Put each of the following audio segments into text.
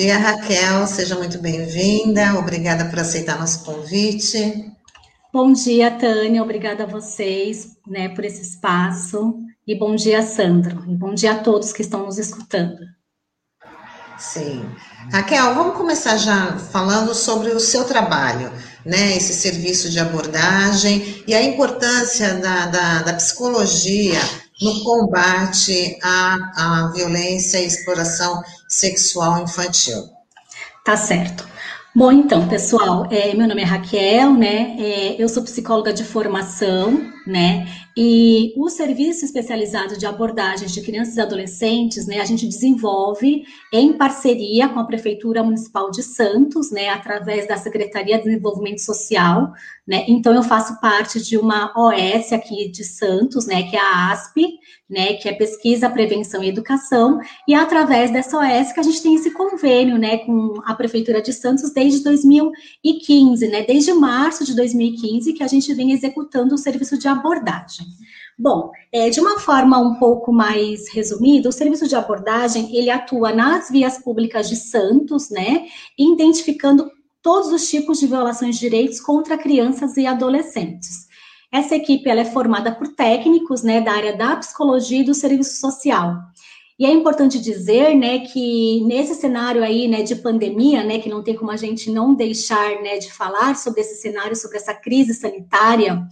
Bom dia, Raquel, seja muito bem-vinda, obrigada por aceitar nosso convite. Bom dia, Tânia, obrigada a vocês né, por esse espaço, e bom dia, Sandro, e bom dia a todos que estão nos escutando. Sim. Raquel, vamos começar já falando sobre o seu trabalho, né? Esse serviço de abordagem e a importância da, da, da psicologia no combate à, à violência e exploração sexual infantil. Tá certo. Bom, então, pessoal, é, meu nome é Raquel, né? É, eu sou psicóloga de formação, né? E o serviço especializado de abordagens de crianças e adolescentes, né, a gente desenvolve em parceria com a Prefeitura Municipal de Santos, né, através da Secretaria de Desenvolvimento Social, né? Então eu faço parte de uma OS aqui de Santos, né, que é a ASP, né, que é Pesquisa, Prevenção e Educação, e é através dessa OS que a gente tem esse convênio, né, com a Prefeitura de Santos desde 2015, né, desde março de 2015 que a gente vem executando o serviço de abordagem. Bom, é, de uma forma um pouco mais resumida, o serviço de abordagem ele atua nas vias públicas de Santos, né, identificando todos os tipos de violações de direitos contra crianças e adolescentes. Essa equipe ela é formada por técnicos, né, da área da psicologia e do serviço social. E é importante dizer, né, que nesse cenário aí, né, de pandemia, né, que não tem como a gente não deixar, né, de falar sobre esse cenário, sobre essa crise sanitária,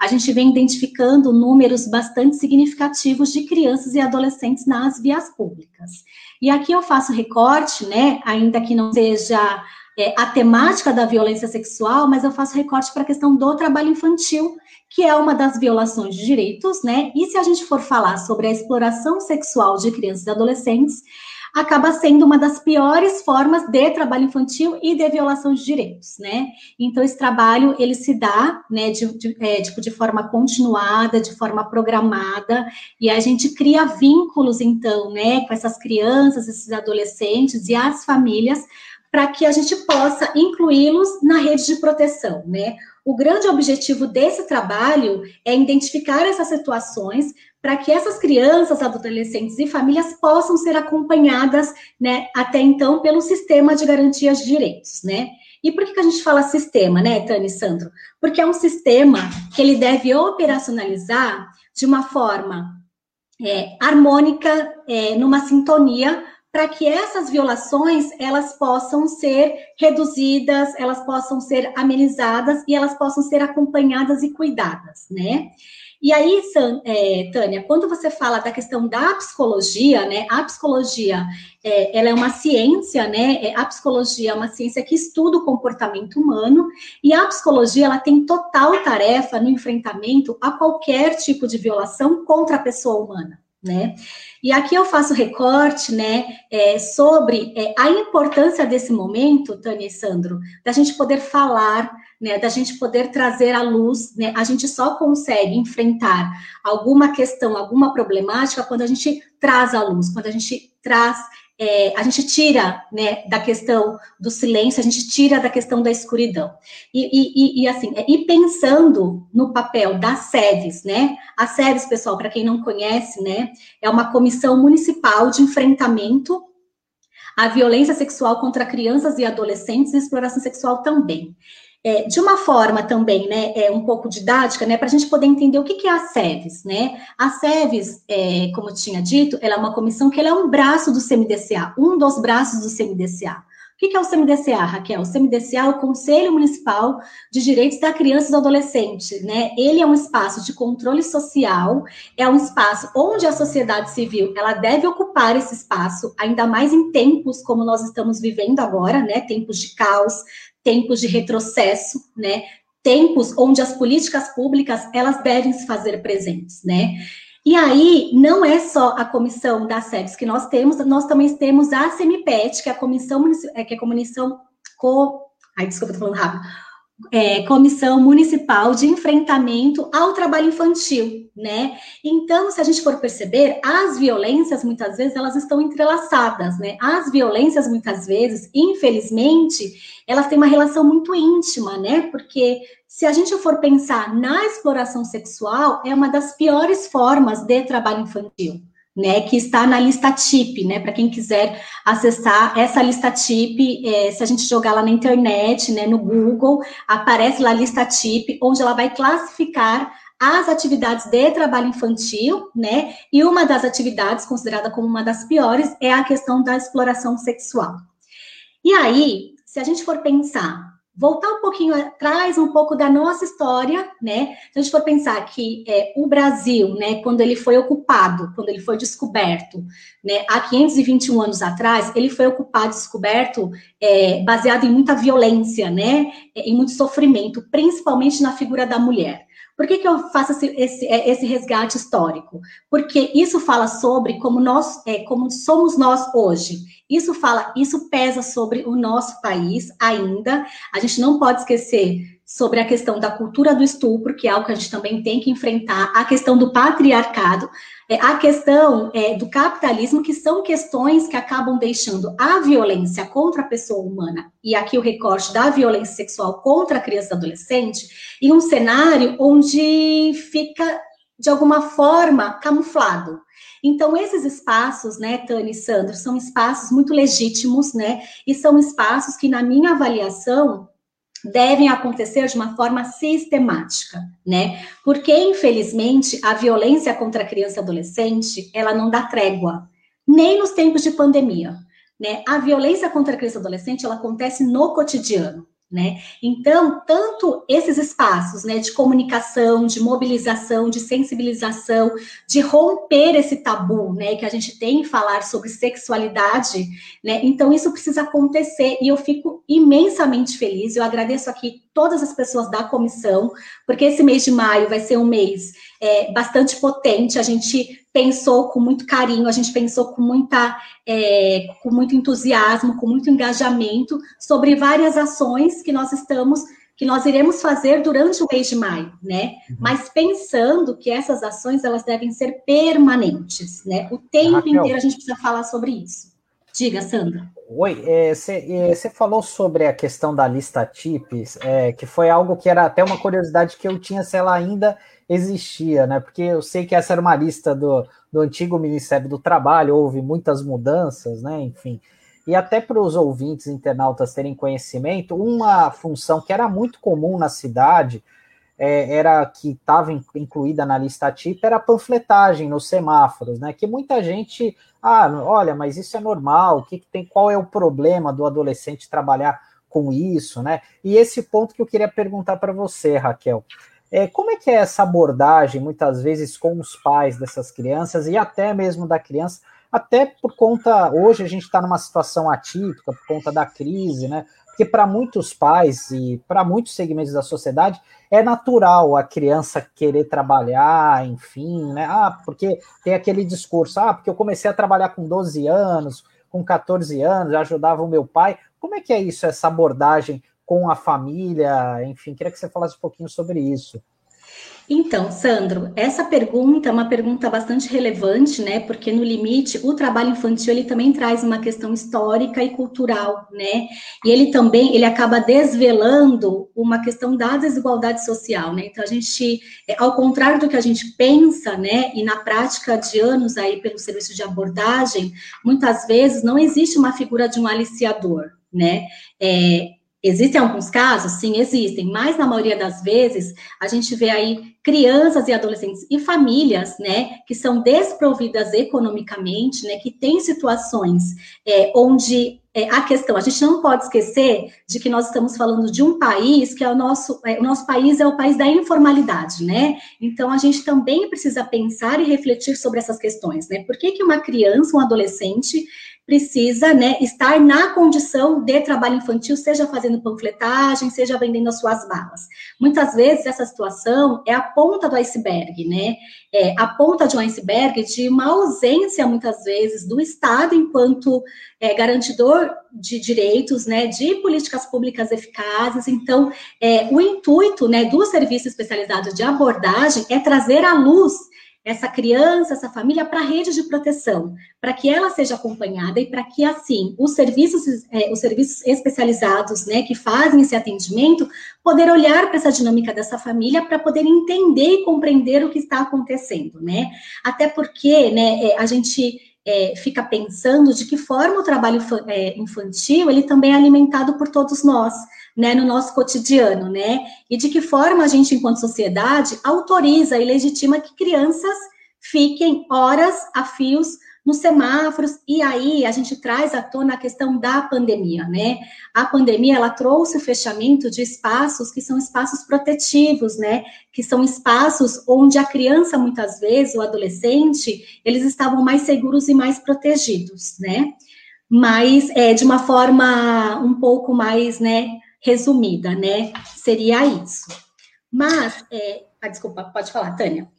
a gente vem identificando números bastante significativos de crianças e adolescentes nas vias públicas. E aqui eu faço recorte, né, ainda que não seja é, a temática da violência sexual, mas eu faço recorte para a questão do trabalho infantil, que é uma das violações de direitos, né? E se a gente for falar sobre a exploração sexual de crianças e adolescentes, acaba sendo uma das piores formas de trabalho infantil e de violação de direitos, né? Então, esse trabalho, ele se dá, né, de, de, é, tipo, de forma continuada, de forma programada, e a gente cria vínculos, então, né, com essas crianças, esses adolescentes e as famílias, para que a gente possa incluí-los na rede de proteção, né? O grande objetivo desse trabalho é identificar essas situações para que essas crianças, adolescentes e famílias possam ser acompanhadas, né, até então, pelo sistema de garantias de direitos, né? E por que a gente fala sistema, né, Tânia e Sandro? Porque é um sistema que ele deve operacionalizar de uma forma é, harmônica, é, numa sintonia, para que essas violações elas possam ser reduzidas, elas possam ser amenizadas e elas possam ser acompanhadas e cuidadas, né? E aí, é, Tânia, quando você fala da questão da psicologia, né? A psicologia, é, ela é uma ciência, né? É, a psicologia é uma ciência que estuda o comportamento humano e a psicologia, ela tem total tarefa no enfrentamento a qualquer tipo de violação contra a pessoa humana, né? E aqui eu faço recorte, né, é, sobre é, a importância desse momento, Tânia e Sandro, da gente poder falar, né, da gente poder trazer à luz, né, a gente só consegue enfrentar alguma questão, alguma problemática quando a gente traz à luz, quando a gente traz é, a gente tira né, da questão do silêncio, a gente tira da questão da escuridão. E, e, e assim, é, e pensando no papel das SEDES, né? A SEDES, pessoal, para quem não conhece, né, é uma comissão municipal de enfrentamento à violência sexual contra crianças e adolescentes e exploração sexual também é, de uma forma também, né, é, um pouco didática, né, para a gente poder entender o que, que é a SEVES, né? A SEVES, é, como eu tinha dito, ela é uma comissão que ela é um braço do CMDCA, um dos braços do CMDCA. O que é o CMDCA, Raquel? O CMDCA é o Conselho Municipal de Direitos da Criança e do Adolescente, né? Ele é um espaço de controle social, é um espaço onde a sociedade civil, ela deve ocupar esse espaço, ainda mais em tempos como nós estamos vivendo agora, né? Tempos de caos, tempos de retrocesso, né? Tempos onde as políticas públicas elas devem se fazer presentes, né? E aí, não é só a comissão da SEBS que nós temos, nós também temos a CEMIPET, que é a comissão, é, que é a comissão co... Ai, desculpa, tô falando rápido é, Comissão Municipal de Enfrentamento ao Trabalho Infantil, né? Então, se a gente for perceber, as violências, muitas vezes, elas estão entrelaçadas, né? As violências, muitas vezes, infelizmente, elas têm uma relação muito íntima, né? Porque se a gente for pensar na exploração sexual, é uma das piores formas de trabalho infantil, né, que está na lista TIP, né, para quem quiser acessar essa lista TIP, é, se a gente jogar lá na internet, né, no Google, aparece lá a lista TIP, onde ela vai classificar as atividades de trabalho infantil, né, e uma das atividades considerada como uma das piores é a questão da exploração sexual. E aí, se a gente for pensar voltar um pouquinho atrás, um pouco da nossa história, né? Se a gente for pensar que é, o Brasil, né, quando ele foi ocupado, quando ele foi descoberto, né, há 521 anos atrás, ele foi ocupado, descoberto, é, baseado em muita violência, né, em muito sofrimento, principalmente na figura da mulher. Por que, que eu faço esse, esse, é, esse, resgate histórico? Porque isso fala sobre como nós, é, como somos nós hoje. Isso fala, isso pesa sobre o nosso país ainda. A gente não pode esquecer sobre a questão da cultura do estupro, que é algo que a gente também tem que enfrentar, a questão do patriarcado, é, a questão é, do capitalismo, que são questões que acabam deixando a violência contra a pessoa humana, e aqui o recorte da violência sexual contra a criança e adolescente, em um cenário onde fica, de alguma forma, camuflado. Então, esses espaços, né, Tânia e Sandro, são espaços muito legítimos, né, e são espaços que, na minha avaliação, devem acontecer de uma forma sistemática, né? Porque, infelizmente, a violência contra a criança e adolescente, ela não dá trégua, nem nos tempos de pandemia, né? A violência contra a criança e adolescente, ela acontece no cotidiano, né? Então, tanto esses espaços, né, de comunicação, de mobilização, de sensibilização, de romper esse tabu, né, que a gente tem em falar sobre sexualidade, né? Então, isso precisa acontecer e eu fico imensamente feliz. Eu agradeço aqui todas as pessoas da comissão, porque esse mês de maio vai ser um mês é, bastante potente. A gente pensou com muito carinho, a gente pensou com, muita, é, com muito entusiasmo, com muito engajamento sobre várias ações que nós estamos que nós iremos fazer durante o mês de maio, né? Uhum. Mas pensando que essas ações elas devem ser permanentes, né? O tempo Raquel. inteiro a gente precisa falar sobre isso. Diga, Sandra. Oi, você é, falou sobre a questão da lista TIPS, é, que foi algo que era até uma curiosidade que eu tinha se ela ainda existia, né? Porque eu sei que essa era uma lista do, do antigo Ministério do Trabalho, houve muitas mudanças, né? Enfim. E até para os ouvintes internautas terem conhecimento, uma função que era muito comum na cidade, é, era que estava incluída na lista TIP, era a panfletagem nos semáforos, né? Que muita gente, ah, olha, mas isso é normal, o que, que tem, qual é o problema do adolescente trabalhar com isso, né? E esse ponto que eu queria perguntar para você, Raquel. É, como é que é essa abordagem, muitas vezes, com os pais dessas crianças e até mesmo da criança, até por conta, hoje a gente está numa situação atípica, por conta da crise, né? Porque para muitos pais e para muitos segmentos da sociedade é natural a criança querer trabalhar, enfim, né? Ah, porque tem aquele discurso, ah, porque eu comecei a trabalhar com 12 anos, com 14 anos, ajudava o meu pai. Como é que é isso, essa abordagem com a família? Enfim, queria que você falasse um pouquinho sobre isso. Então, Sandro, essa pergunta é uma pergunta bastante relevante, né? Porque no limite, o trabalho infantil ele também traz uma questão histórica e cultural, né? E ele também ele acaba desvelando uma questão da desigualdade social, né? Então a gente, é, ao contrário do que a gente pensa, né? E na prática de anos aí pelo serviço de abordagem, muitas vezes não existe uma figura de um aliciador, né? É, Existem alguns casos? Sim, existem, mas na maioria das vezes a gente vê aí crianças e adolescentes e famílias, né, que são desprovidas economicamente, né, que têm situações é, onde é, a questão, a gente não pode esquecer de que nós estamos falando de um país que é o nosso, é, o nosso país é o país da informalidade, né? Então a gente também precisa pensar e refletir sobre essas questões, né? Por que, que uma criança, um adolescente precisa né, estar na condição de trabalho infantil, seja fazendo panfletagem, seja vendendo as suas balas. Muitas vezes essa situação é a ponta do iceberg, né? É a ponta de um iceberg de uma ausência, muitas vezes, do Estado enquanto é, garantidor de direitos, né, de políticas públicas eficazes. Então, é, o intuito né, do serviço especializado de abordagem é trazer à luz essa criança, essa família para a rede de proteção, para que ela seja acompanhada e para que, assim, os serviços, é, os serviços especializados, né, que fazem esse atendimento, poder olhar para essa dinâmica dessa família para poder entender e compreender o que está acontecendo, né? Até porque, né, é, a gente é, fica pensando de que forma o trabalho é, infantil ele também é alimentado por todos nós né, no nosso cotidiano, né? E de que forma a gente, enquanto sociedade, autoriza e legitima que crianças fiquem horas a fios nos semáforos, e aí a gente traz à tona a questão da pandemia, né? A pandemia, ela trouxe o fechamento de espaços que são espaços protetivos, né? Que são espaços onde a criança, muitas vezes, o adolescente, eles estavam mais seguros e mais protegidos, né? Mas é, de uma forma um pouco mais, né, resumida, né? Seria isso. Mas, é... ah, desculpa, pode falar, Tânia.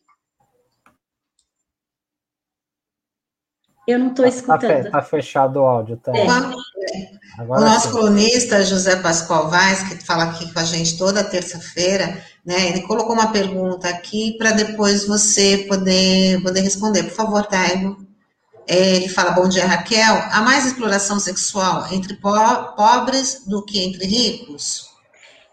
Eu não estou tá, tá escutando. Está fechado o áudio, Tânia. É. o nosso colunista, José Pascoal Vaz, que fala aqui com a gente toda terça-feira, né? Ele colocou uma pergunta aqui para depois você poder, poder responder. Por favor, Taigo. É, ele fala, bom dia, Raquel. Há mais exploração sexual entre po pobres do que entre ricos?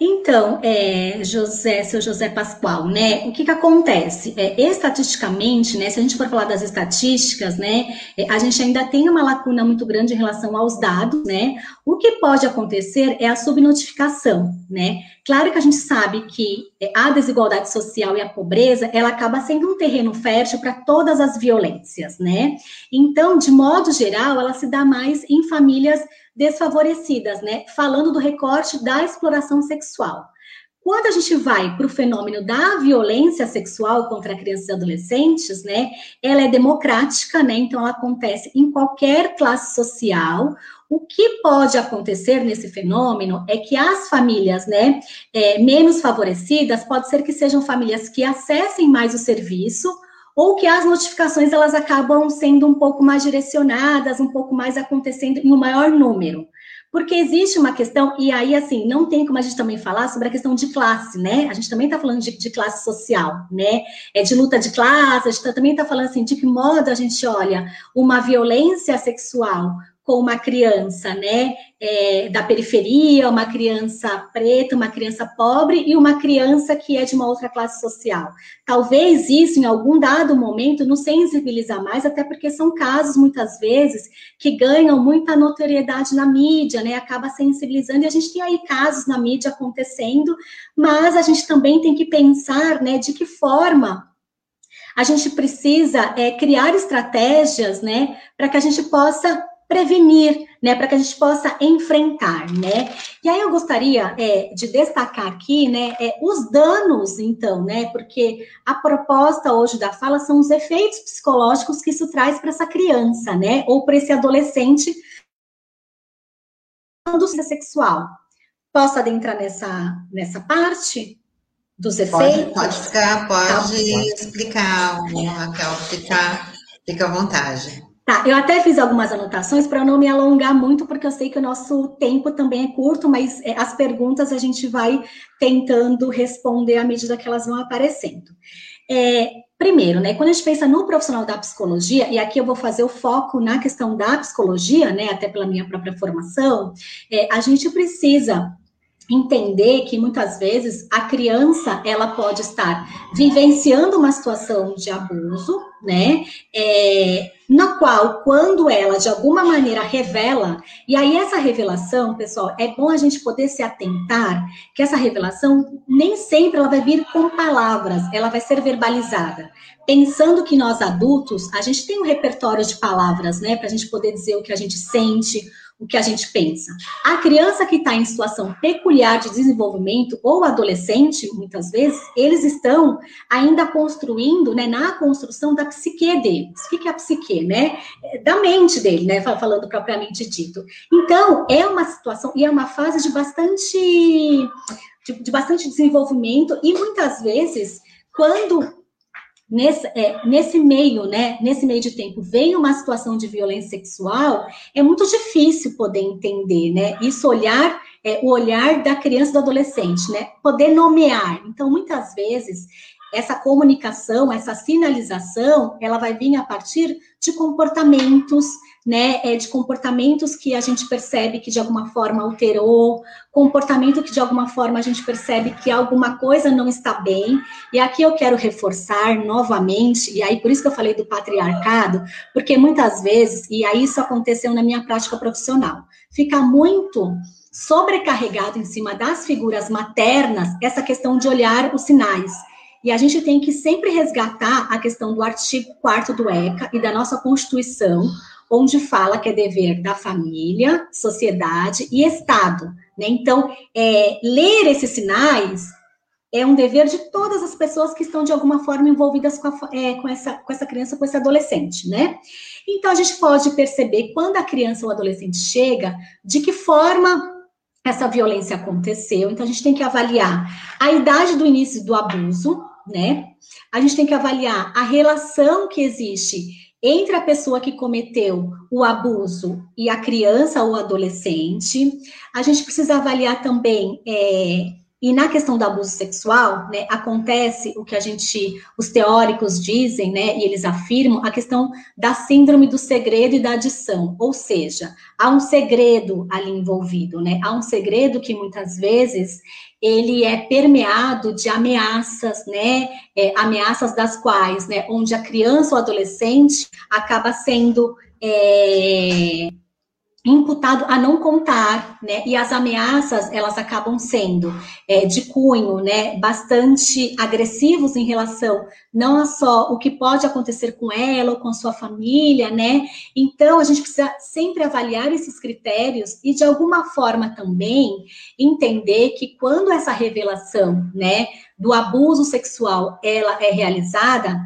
Então, é, José, seu José Pascoal, né? O que que acontece? É, estatisticamente, né? Se a gente for falar das estatísticas, né? É, a gente ainda tem uma lacuna muito grande em relação aos dados, né? O que pode acontecer é a subnotificação, né? Claro que a gente sabe que é, a desigualdade social e a pobreza, ela acaba sendo um terreno fértil para todas as violências, né? Então, de modo geral, ela se dá mais em famílias desfavorecidas, né? Falando do recorte da exploração sexual. Quando a gente vai para o fenômeno da violência sexual contra crianças e adolescentes, né, ela é democrática, né, então ela acontece em qualquer classe social. O que pode acontecer nesse fenômeno é que as famílias, né, é, menos favorecidas, pode ser que sejam famílias que acessem mais o serviço, ou que as notificações elas acabam sendo um pouco mais direcionadas, um pouco mais acontecendo em um maior número. Porque existe uma questão, e aí, assim, não tem como a gente também falar sobre a questão de classe, né? A gente também está falando de, de, classe social, né? É de luta de classe, a gente tá, também está falando, assim, de que modo a gente olha uma violência sexual com uma criança, né, é, da periferia, uma criança preta, uma criança pobre e uma criança que é de uma outra classe social. Talvez isso, em algum dado momento, nos sensibiliza mais, até porque são casos, muitas vezes, que ganham muita notoriedade na mídia, né, acaba sensibilizando, e a gente tem aí casos na mídia acontecendo, mas a gente também tem que pensar, né, de que forma a gente precisa é, criar estratégias, né, para que a gente possa prevenir, né, para que a gente possa enfrentar, né? E aí eu gostaria é, de destacar aqui, né, é, os danos, então, né, porque a proposta hoje da fala são os efeitos psicológicos que isso traz para essa criança, né, ou para esse adolescente do sexual. Posso adentrar nessa, nessa parte dos efeitos? Pode, pode ficar, pode tá. explicar, Raquel, fica, fica à vontade. Tá, eu até fiz algumas anotações para não me alongar muito, porque eu sei que o nosso tempo também é curto, mas é, as perguntas a gente vai tentando responder à medida que elas vão aparecendo. É, primeiro, né, quando a gente pensa no profissional da psicologia, e aqui eu vou fazer o foco na questão da psicologia, né, até pela minha própria formação, é, a gente precisa entender que muitas vezes a criança ela pode estar vivenciando uma situação de abuso, né? É, na qual, quando ela de alguma maneira revela, e aí essa revelação, pessoal, é bom a gente poder se atentar que essa revelação nem sempre ela vai vir com palavras, ela vai ser verbalizada. Pensando que nós adultos, a gente tem um repertório de palavras, né, para a gente poder dizer o que a gente sente, o que a gente pensa. A criança que está em situação peculiar de desenvolvimento, ou adolescente, muitas vezes, eles estão ainda construindo, né, na construção da psique deles. O que é a psique, né? É da mente dele, né, falando propriamente dito. Então, é uma situação, e é uma fase de bastante, de, de bastante desenvolvimento, e muitas vezes, quando nesse, é, nesse meio, né, nesse meio de tempo, vem uma situação de violência sexual, é muito difícil poder entender, né? Isso olhar, é, o olhar da criança e do adolescente, né? Poder nomear. Então, muitas vezes, essa comunicação, essa sinalização, ela vai vir a partir de comportamentos, né, é, de comportamentos que a gente percebe que de alguma forma alterou, comportamento que de alguma forma a gente percebe que alguma coisa não está bem. E aqui eu quero reforçar novamente, e aí por isso que eu falei do patriarcado, porque muitas vezes, e aí isso aconteceu na minha prática profissional, fica muito sobrecarregado em cima das figuras maternas essa questão de olhar os sinais. E a gente tem que sempre resgatar a questão do artigo 4 do ECA e da nossa Constituição, onde fala que é dever da família, sociedade e Estado. Né? Então, é, ler esses sinais é um dever de todas as pessoas que estão de alguma forma envolvidas com, a, é, com, essa, com essa criança, com esse adolescente, né? Então, a gente pode perceber quando a criança ou adolescente chega, de que forma essa violência aconteceu. Então, a gente tem que avaliar a idade do início do abuso, né? A gente tem que avaliar a relação que existe entre a pessoa que cometeu o abuso e a criança ou adolescente. A gente precisa avaliar também é, e na questão do abuso sexual, né, acontece o que a gente, os teóricos dizem, né, e eles afirmam, a questão da síndrome do segredo e da adição, ou seja, há um segredo ali envolvido, né, há um segredo que muitas vezes ele é permeado de ameaças, né, é, ameaças das quais, né, onde a criança ou adolescente acaba sendo é, imputado a não contar, né? E as ameaças elas acabam sendo é, de cunho, né? Bastante agressivos em relação não só o que pode acontecer com ela ou com sua família, né? Então a gente precisa sempre avaliar esses critérios e de alguma forma também entender que quando essa revelação, né, do abuso sexual ela é realizada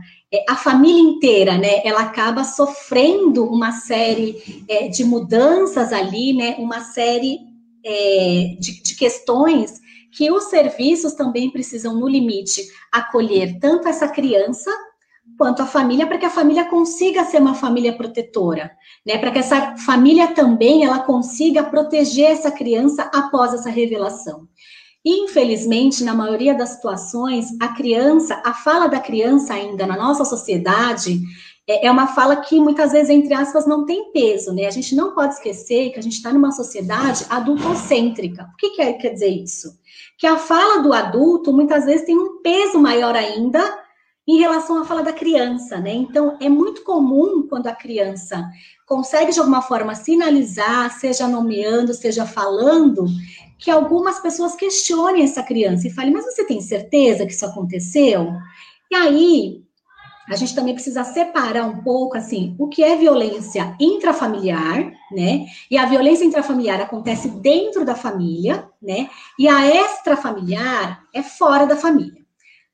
a família inteira, né, ela acaba sofrendo uma série é, de mudanças ali, né, uma série é, de, de questões que os serviços também precisam, no limite, acolher tanto essa criança quanto a família, para que a família consiga ser uma família protetora, né? Para que essa família também ela consiga proteger essa criança após essa revelação. Infelizmente, na maioria das situações, a criança, a fala da criança ainda na nossa sociedade é, é uma fala que muitas vezes, entre aspas, não tem peso, né? A gente não pode esquecer que a gente está numa sociedade adultocêntrica. O que, que quer dizer isso? Que a fala do adulto muitas vezes tem um peso maior ainda em relação à fala da criança, né? Então, é muito comum quando a criança consegue de alguma forma sinalizar, seja nomeando, seja falando, que algumas pessoas questionem essa criança e falem, mas você tem certeza que isso aconteceu? E aí, a gente também precisa separar um pouco, assim, o que é violência intrafamiliar, né? E a violência intrafamiliar acontece dentro da família, né? E a extrafamiliar é fora da família.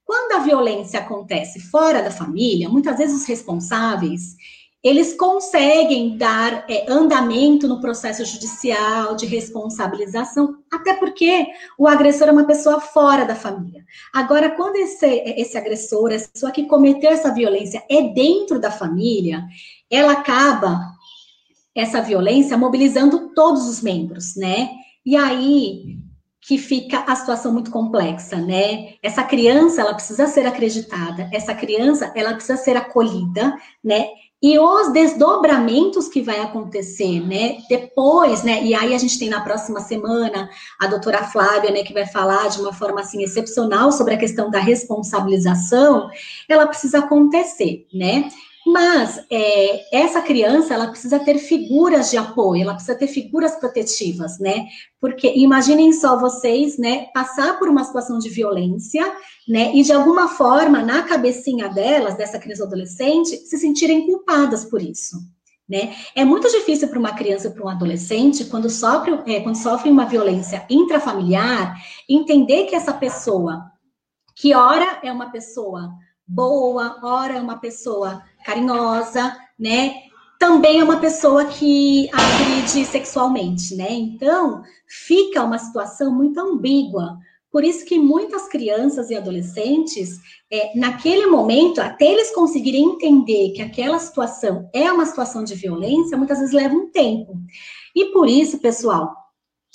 Quando a violência acontece fora da família, muitas vezes os responsáveis, eles conseguem dar é, andamento no processo judicial de responsabilização, até porque o agressor é uma pessoa fora da família. Agora, quando esse, esse agressor, essa pessoa que cometeu essa violência é dentro da família, ela acaba, essa violência, mobilizando todos os membros, né? E aí que fica a situação muito complexa, né? Essa criança, ela precisa ser acreditada, essa criança, ela precisa ser acolhida, né? E os desdobramentos que vai acontecer, né, depois, né, e aí a gente tem na próxima semana a doutora Flávia, né, que vai falar de uma forma, assim, excepcional sobre a questão da responsabilização, ela precisa acontecer, né, mas é, essa criança, ela precisa ter figuras de apoio, ela precisa ter figuras protetivas, né? Porque imaginem só vocês, né, passar por uma situação de violência, né, e de alguma forma, na cabecinha delas, dessa criança adolescente, se sentirem culpadas por isso. Né? É muito difícil para uma criança para um adolescente, quando sofre, é, quando sofre uma violência intrafamiliar, entender que essa pessoa, que ora é uma pessoa boa, ora é uma pessoa carinhosa, né? Também é uma pessoa que agride sexualmente, né? Então, fica uma situação muito ambígua. Por isso que muitas crianças e adolescentes, é, naquele momento, até eles conseguirem entender que aquela situação é uma situação de violência, muitas vezes leva um tempo. E por isso, pessoal,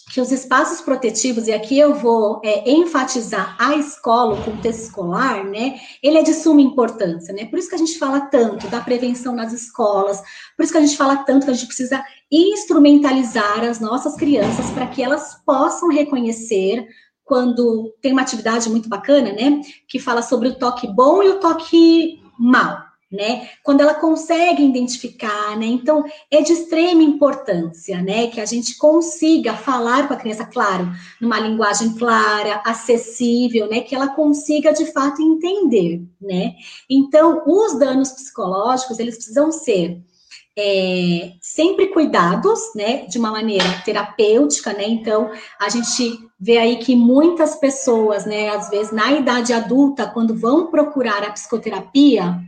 que os espaços protetivos, e aqui eu vou é, enfatizar a escola, o contexto escolar, né, ele é de suma importância, né, por isso que a gente fala tanto da prevenção nas escolas, por isso que a gente fala tanto que a gente precisa instrumentalizar as nossas crianças para que elas possam reconhecer quando tem uma atividade muito bacana, né, que fala sobre o toque bom e o toque mal, né? Quando ela consegue identificar, né? Então, é de extrema importância, né? Que a gente consiga falar com a criança, claro, numa linguagem clara, acessível, né? Que ela consiga, de fato, entender, né? Então, os danos psicológicos, eles precisam ser é, sempre cuidados, né? De uma maneira terapêutica, né? Então, a gente vê aí que muitas pessoas, né? Às vezes, na idade adulta, quando vão procurar a psicoterapia,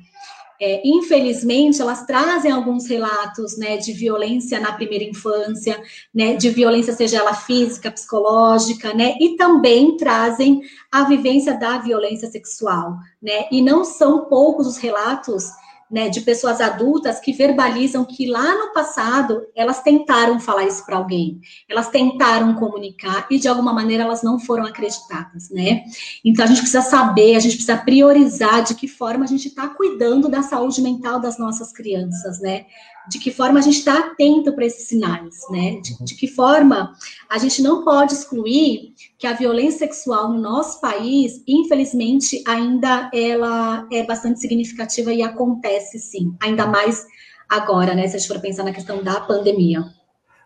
é, infelizmente, elas trazem alguns relatos né, de violência na primeira infância, né, de violência, seja ela física, psicológica, né, e também trazem a vivência da violência sexual, né, e não são poucos os relatos né, de pessoas adultas que verbalizam que lá no passado elas tentaram falar isso para alguém, elas tentaram comunicar e de alguma maneira elas não foram acreditadas, né? Então a gente precisa saber, a gente precisa priorizar de que forma a gente está cuidando da saúde mental das nossas crianças, né? De que forma a gente está atento para esses sinais, né? De, de, que forma a gente não pode excluir que a violência sexual no nosso país, infelizmente, ainda ela é bastante significativa e acontece sim, ainda mais agora, né? Se a gente for pensar na questão da pandemia.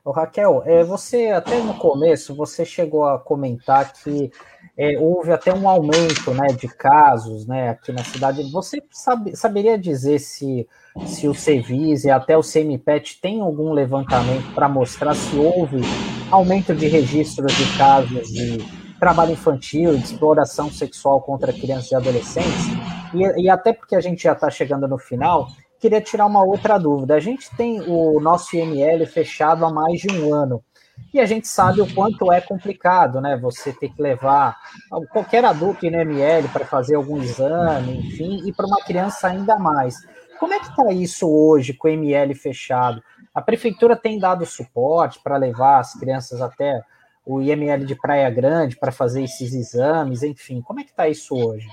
Ô, Raquel, é, você até no começo você chegou a comentar que é, houve até um aumento né, de casos né, aqui na cidade. Você sabe, saberia dizer se, se o Cevis e até o CMPET tem algum levantamento para mostrar se houve aumento de registros de casos de trabalho infantil, de exploração sexual contra crianças e adolescentes? E, e até porque a gente já está chegando no final, queria tirar uma outra dúvida. A gente tem o nosso IML fechado há mais de um ano. E a gente sabe o quanto é complicado, né? Você ter que levar qualquer adulto em ML para fazer algum exame, enfim, e para uma criança ainda mais. Como é que está isso hoje com o ML fechado? A prefeitura tem dado suporte para levar as crianças até o IML de Praia Grande para fazer esses exames, enfim, como é que está isso hoje?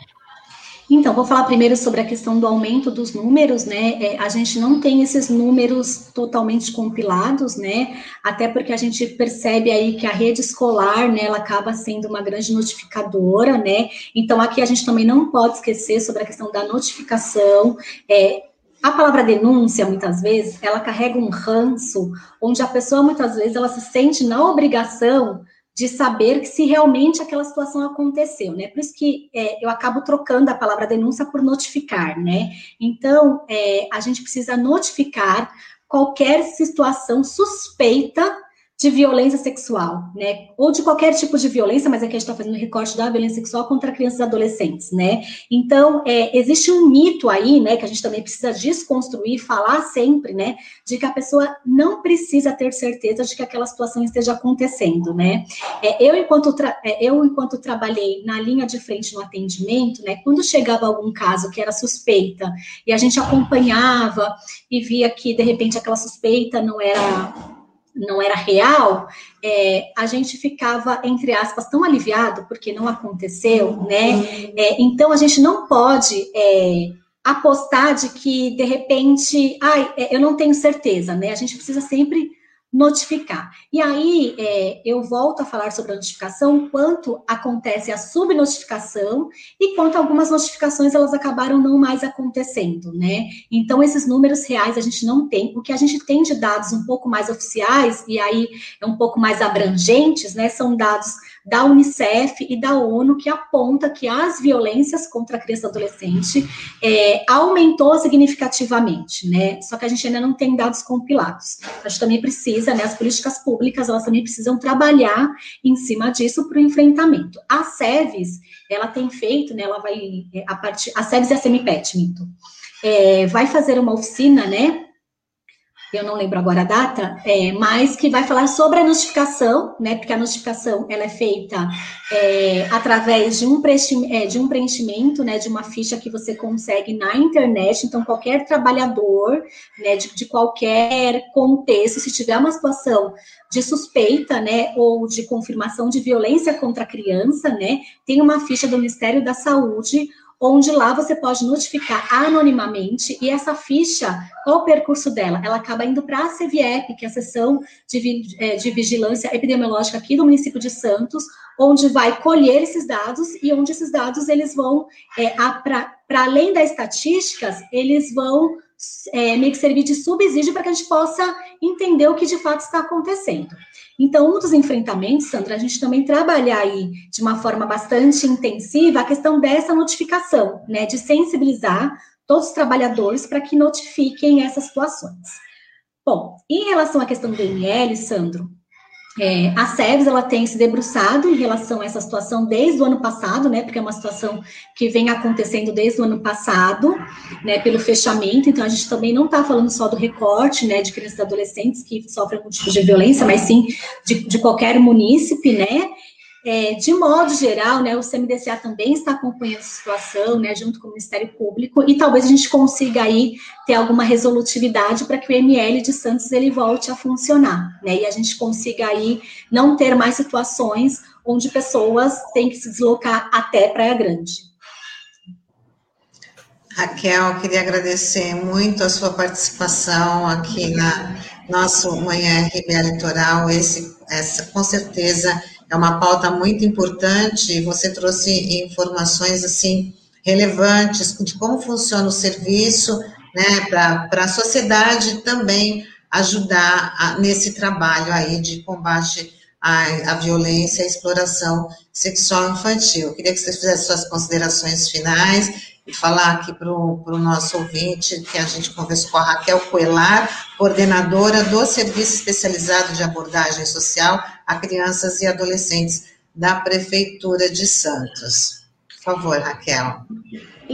Então, vou falar primeiro sobre a questão do aumento dos números, né? É, a gente não tem esses números totalmente compilados, né? Até porque a gente percebe aí que a rede escolar, né, ela acaba sendo uma grande notificadora, né? Então, aqui a gente também não pode esquecer sobre a questão da notificação. É, a palavra denúncia, muitas vezes, ela carrega um ranço, onde a pessoa, muitas vezes, ela se sente na obrigação de saber que se realmente aquela situação aconteceu, né? Por isso que é, eu acabo trocando a palavra denúncia por notificar, né? Então, é, a gente precisa notificar qualquer situação suspeita de violência sexual, né? Ou de qualquer tipo de violência, mas aqui a gente está fazendo recorte da violência sexual contra crianças e adolescentes, né? Então, é, existe um mito aí, né, que a gente também precisa desconstruir, falar sempre, né, de que a pessoa não precisa ter certeza de que aquela situação esteja acontecendo, né? É, eu, enquanto é, eu, enquanto trabalhei na linha de frente no atendimento, né, quando chegava algum caso que era suspeita e a gente acompanhava e via que, de repente, aquela suspeita não era não era real, é, a gente ficava, entre aspas, tão aliviado porque não aconteceu, né? É, então a gente não pode é, apostar de que, de repente, ai, é, eu não tenho certeza, né? A gente precisa sempre notificar. E aí, é, eu volto a falar sobre a notificação, quanto acontece a subnotificação e quanto algumas notificações elas acabaram não mais acontecendo, né? Então, esses números reais a gente não tem. O que a gente tem de dados um pouco mais oficiais, e aí é um pouco mais abrangentes, né? São dados da Unicef e da ONU que aponta que as violências contra a criança e adolescente é, aumentou significativamente, né? Só que a gente ainda não tem dados compilados. A gente também precisa, né? As políticas públicas elas também precisam trabalhar em cima disso para o enfrentamento. A SEVES, ela tem feito, né? Ela vai é, a partir a SEVES e a Semipet, minto, é, vai fazer uma oficina, né? Eu não lembro agora a data, é, mas que vai falar sobre a notificação, né? Porque a notificação ela é feita é, através de um, é, de um preenchimento, né? De uma ficha que você consegue na internet. Então, qualquer trabalhador, né? De, de qualquer contexto, se tiver uma situação de suspeita, né, ou de confirmação de violência contra a criança, né, tem uma ficha do Ministério da Saúde onde lá você pode notificar anonimamente, e essa ficha, qual o percurso dela? Ela acaba indo para a CVEP, que é a Seção de, é, de Vigilância Epidemiológica aqui do município de Santos, onde vai colher esses dados, e onde esses dados eles vão, é, para além das estatísticas, eles vão é, meio que servir de subsídio para que a gente possa entender o que de fato está acontecendo. Então, um dos enfrentamentos, Sandra, a gente também trabalhar aí de uma forma bastante intensiva a questão dessa notificação, né, de sensibilizar todos os trabalhadores para que notifiquem essas situações. Bom, em relação à questão do ML, Sandro, é, a SEVES, ela tem se debruçado em relação a essa situação desde o ano passado, né, porque é uma situação que vem acontecendo desde o ano passado, né, pelo fechamento, então a gente também não está falando só do recorte, né, de crianças e adolescentes que sofrem algum tipo de violência, mas sim de, de qualquer munícipe, né, é, de modo geral, né, o CMDCA também está acompanhando a situação, né, junto com o Ministério Público, e talvez a gente consiga aí ter alguma resolutividade para que o ML de Santos ele volte a funcionar, né, e a gente consiga aí não ter mais situações onde pessoas têm que se deslocar até Praia Grande. Raquel, queria agradecer muito a sua participação aqui na nosso Manhã RBA Litoral, esse, essa com certeza é uma pauta muito importante. Você trouxe informações assim relevantes de como funciona o serviço, né, para a sociedade também ajudar a, nesse trabalho aí de combate à, à violência e à exploração sexual infantil. Eu queria que você fizesse suas considerações finais e falar aqui para o nosso ouvinte que a gente conversou com a Raquel Coelar, coordenadora do Serviço Especializado de Abordagem Social a Crianças e Adolescentes da Prefeitura de Santos. Por favor, Raquel.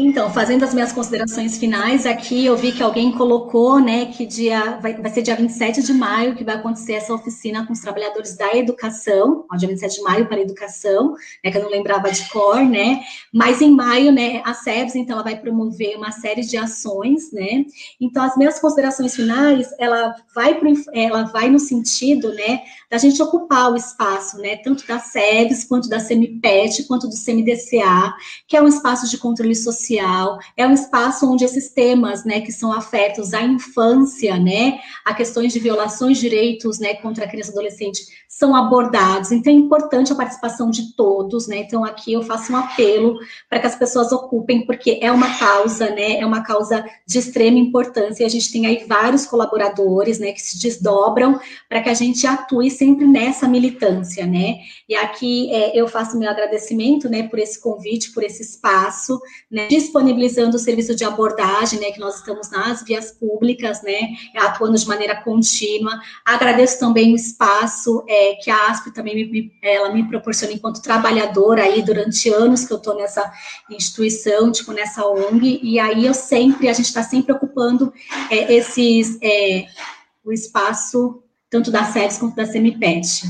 Então, fazendo as minhas considerações finais, aqui eu vi que alguém colocou, né, que dia vai, vai ser dia 27 de maio que vai acontecer essa oficina com os trabalhadores da educação, ó, dia 27 de maio para a educação, né, que eu não lembrava de cor, né, mas em maio, né, a SEBS, então, ela vai promover uma série de ações, né, então as minhas considerações finais, ela vai, pro, ela vai no sentido, né, da gente ocupar o espaço, né, tanto da SEBS, quanto da CEMIPET, quanto do CMDCA, que é um espaço de controle social social, é um espaço onde esses temas, né, que são afetos à infância, né, a questões de violações de direitos, né, contra a criança e adolescente, são abordados. Então, é importante a participação de todos, né, então aqui eu faço um apelo para que as pessoas ocupem, porque é uma causa, né, é uma causa de extrema importância, e a gente tem aí vários colaboradores, né, que se desdobram para que a gente atue sempre nessa militância, né, e aqui é, eu faço meu agradecimento, né, por esse convite, por esse espaço, né, disponibilizando o serviço de abordagem, né, que nós estamos nas vias públicas, né, atuando de maneira contínua. Agradeço também o espaço é, que a ASP também me, ela me proporciona enquanto trabalhadora aí durante anos que eu estou nessa instituição, tipo nessa ONG, e aí eu sempre, a gente está sempre ocupando é, esses, é, o espaço tanto da SEDES quanto da CEMIPET.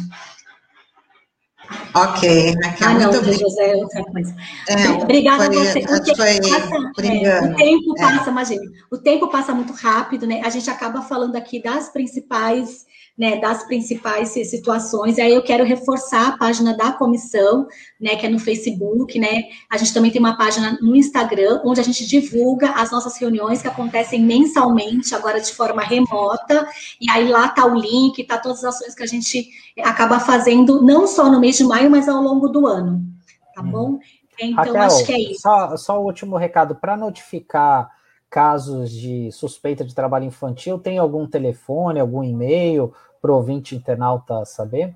Ok, Raquel, ah, não, muito bem. José, é outra coisa. É, Obrigada foi, a você. O tempo, foi, passa, é, o tempo é. passa, imagine, o tempo passa muito rápido, né? A gente acaba falando aqui das principais né, das principais situações. E aí eu quero reforçar a página da comissão, né, que é no Facebook, né? A gente também tem uma página no Instagram, onde a gente divulga as nossas reuniões que acontecem mensalmente, agora de forma remota. E aí lá tá o link, tá todas as ações que a gente acaba fazendo, não só no mês de maio, mas ao longo do ano. Tá hum. bom? Então, Raquel, acho que é isso. Só, só o último recado, para notificar casos de suspeita de trabalho infantil, tem algum telefone, algum e-mail? Para o ouvinte internauta saber?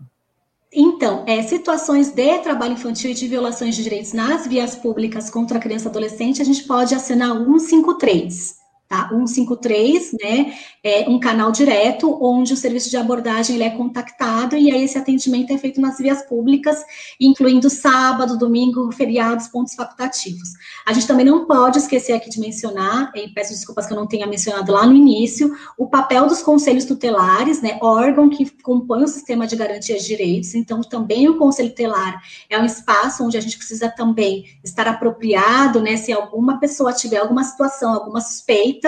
Então, é, situações de trabalho infantil e de violações de direitos nas vias públicas contra a criança e adolescente, a gente pode assinar 153, tá? 153, né? É um canal direto onde o serviço de abordagem ele é contactado e aí esse atendimento é feito nas vias públicas, incluindo sábado, domingo, feriados, pontos facultativos. A gente também não pode esquecer aqui de mencionar, e peço desculpas que eu não tenha mencionado lá no início, o papel dos conselhos tutelares, né? Órgão que compõe o sistema de garantia de direitos. Então, também o conselho tutelar é um espaço onde a gente precisa também estar apropriado, né? Se alguma pessoa tiver alguma situação, alguma suspeita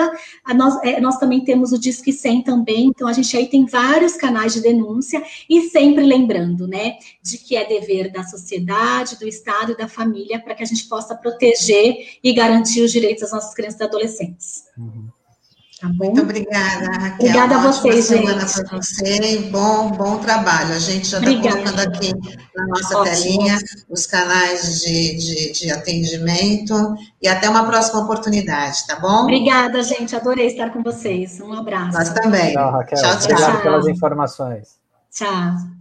nós, é, nós também temos o Disque 100 também, então a gente aí tem vários canais de denúncia, e sempre lembrando, né, de que é dever da sociedade, do Estado e da família para que a gente possa proteger e garantir os direitos das nossas crianças e adolescentes. Uhum. Tá Muito obrigada, Raquel. Obrigada a vocês, semana gente. para você bom, bom trabalho. A gente já está colocando aqui na nossa Ótimo. telinha os canais de, de, de, atendimento e até uma próxima oportunidade, tá bom? Obrigada, gente. Adorei estar com vocês. Um abraço. Nós também. Tchau, Raquel. Tchau, tchau. Obrigado pelas informações. Tchau.